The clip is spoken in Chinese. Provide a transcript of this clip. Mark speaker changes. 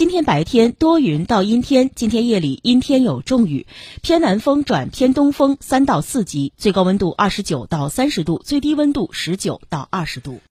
Speaker 1: 今天白天多云到阴天今天夜里阴天有中雨偏南风转偏东风三到四级最高温度二十九到三十度最低温度十九到二十度。